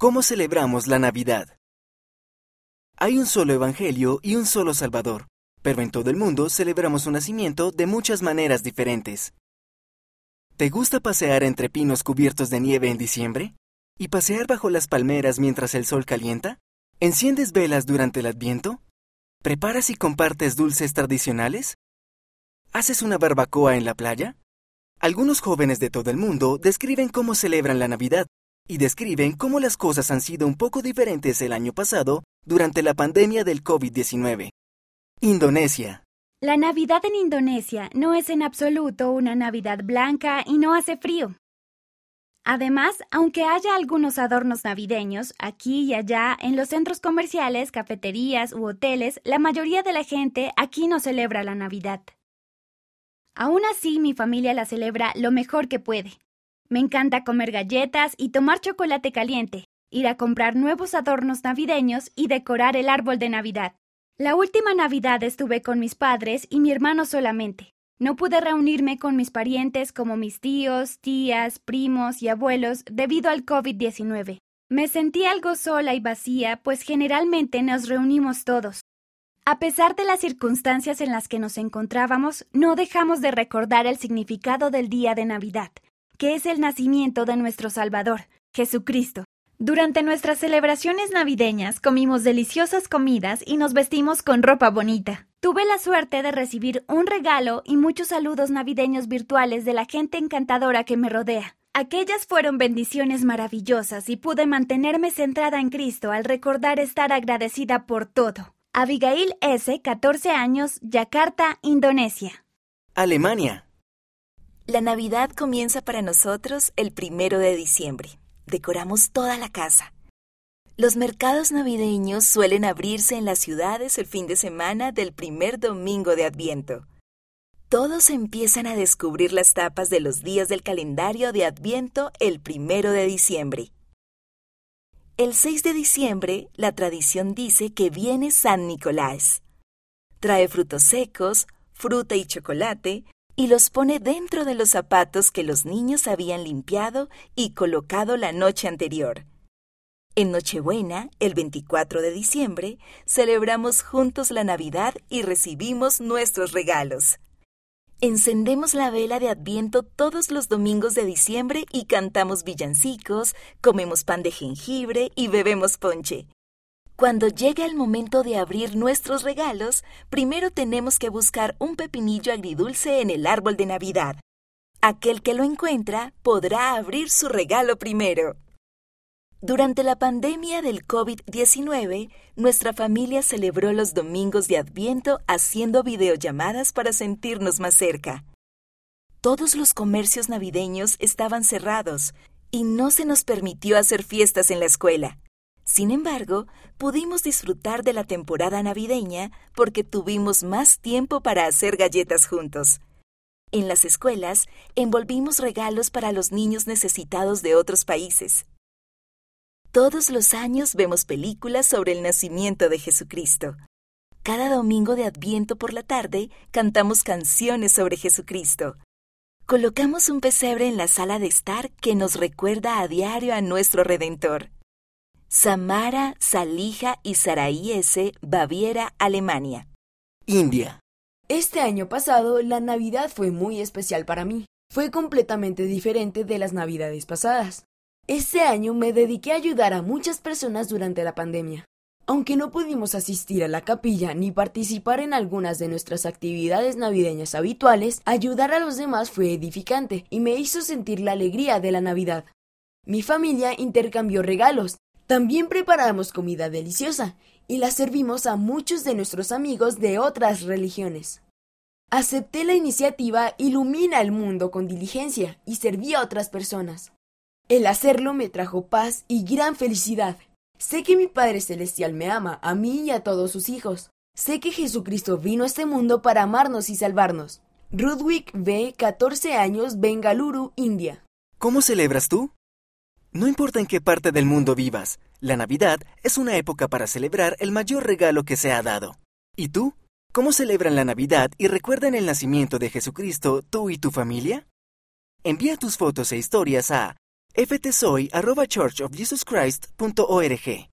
¿Cómo celebramos la Navidad? Hay un solo Evangelio y un solo Salvador, pero en todo el mundo celebramos su nacimiento de muchas maneras diferentes. ¿Te gusta pasear entre pinos cubiertos de nieve en diciembre? ¿Y pasear bajo las palmeras mientras el sol calienta? ¿Enciendes velas durante el Adviento? ¿Preparas y compartes dulces tradicionales? ¿Haces una barbacoa en la playa? Algunos jóvenes de todo el mundo describen cómo celebran la Navidad y describen cómo las cosas han sido un poco diferentes el año pasado durante la pandemia del COVID-19. Indonesia. La Navidad en Indonesia no es en absoluto una Navidad blanca y no hace frío. Además, aunque haya algunos adornos navideños aquí y allá en los centros comerciales, cafeterías u hoteles, la mayoría de la gente aquí no celebra la Navidad. Aún así, mi familia la celebra lo mejor que puede. Me encanta comer galletas y tomar chocolate caliente, ir a comprar nuevos adornos navideños y decorar el árbol de Navidad. La última Navidad estuve con mis padres y mi hermano solamente. No pude reunirme con mis parientes como mis tíos, tías, primos y abuelos debido al COVID-19. Me sentí algo sola y vacía, pues generalmente nos reunimos todos. A pesar de las circunstancias en las que nos encontrábamos, no dejamos de recordar el significado del día de Navidad que es el nacimiento de nuestro Salvador, Jesucristo. Durante nuestras celebraciones navideñas comimos deliciosas comidas y nos vestimos con ropa bonita. Tuve la suerte de recibir un regalo y muchos saludos navideños virtuales de la gente encantadora que me rodea. Aquellas fueron bendiciones maravillosas y pude mantenerme centrada en Cristo al recordar estar agradecida por todo. Abigail S., 14 años, Yakarta, Indonesia. Alemania. La Navidad comienza para nosotros el primero de diciembre. Decoramos toda la casa. Los mercados navideños suelen abrirse en las ciudades el fin de semana del primer domingo de Adviento. Todos empiezan a descubrir las tapas de los días del calendario de Adviento el primero de diciembre. El 6 de diciembre, la tradición dice que viene San Nicolás. Trae frutos secos, fruta y chocolate, y los pone dentro de los zapatos que los niños habían limpiado y colocado la noche anterior. En Nochebuena, el 24 de diciembre, celebramos juntos la Navidad y recibimos nuestros regalos. Encendemos la vela de Adviento todos los domingos de diciembre y cantamos villancicos, comemos pan de jengibre y bebemos ponche. Cuando llega el momento de abrir nuestros regalos, primero tenemos que buscar un pepinillo agridulce en el árbol de Navidad. Aquel que lo encuentra podrá abrir su regalo primero. Durante la pandemia del COVID-19, nuestra familia celebró los domingos de Adviento haciendo videollamadas para sentirnos más cerca. Todos los comercios navideños estaban cerrados y no se nos permitió hacer fiestas en la escuela. Sin embargo, pudimos disfrutar de la temporada navideña porque tuvimos más tiempo para hacer galletas juntos. En las escuelas, envolvimos regalos para los niños necesitados de otros países. Todos los años vemos películas sobre el nacimiento de Jesucristo. Cada domingo de Adviento por la tarde cantamos canciones sobre Jesucristo. Colocamos un pesebre en la sala de estar que nos recuerda a diario a nuestro Redentor. Samara, Salija y Saraí S., Baviera, Alemania. India. Este año pasado, la Navidad fue muy especial para mí. Fue completamente diferente de las Navidades pasadas. Este año me dediqué a ayudar a muchas personas durante la pandemia. Aunque no pudimos asistir a la capilla ni participar en algunas de nuestras actividades navideñas habituales, ayudar a los demás fue edificante y me hizo sentir la alegría de la Navidad. Mi familia intercambió regalos también preparamos comida deliciosa y la servimos a muchos de nuestros amigos de otras religiones. Acepté la iniciativa Ilumina el mundo con diligencia y serví a otras personas. El hacerlo me trajo paz y gran felicidad. Sé que mi Padre Celestial me ama, a mí y a todos sus hijos. Sé que Jesucristo vino a este mundo para amarnos y salvarnos. Rudwick B., 14 años, Bengaluru, India. ¿Cómo celebras tú? No importa en qué parte del mundo vivas, la Navidad es una época para celebrar el mayor regalo que se ha dado. ¿Y tú? ¿Cómo celebran la Navidad y recuerdan el nacimiento de Jesucristo tú y tu familia? Envía tus fotos e historias a ftsoy.churchofjesuschrist.org.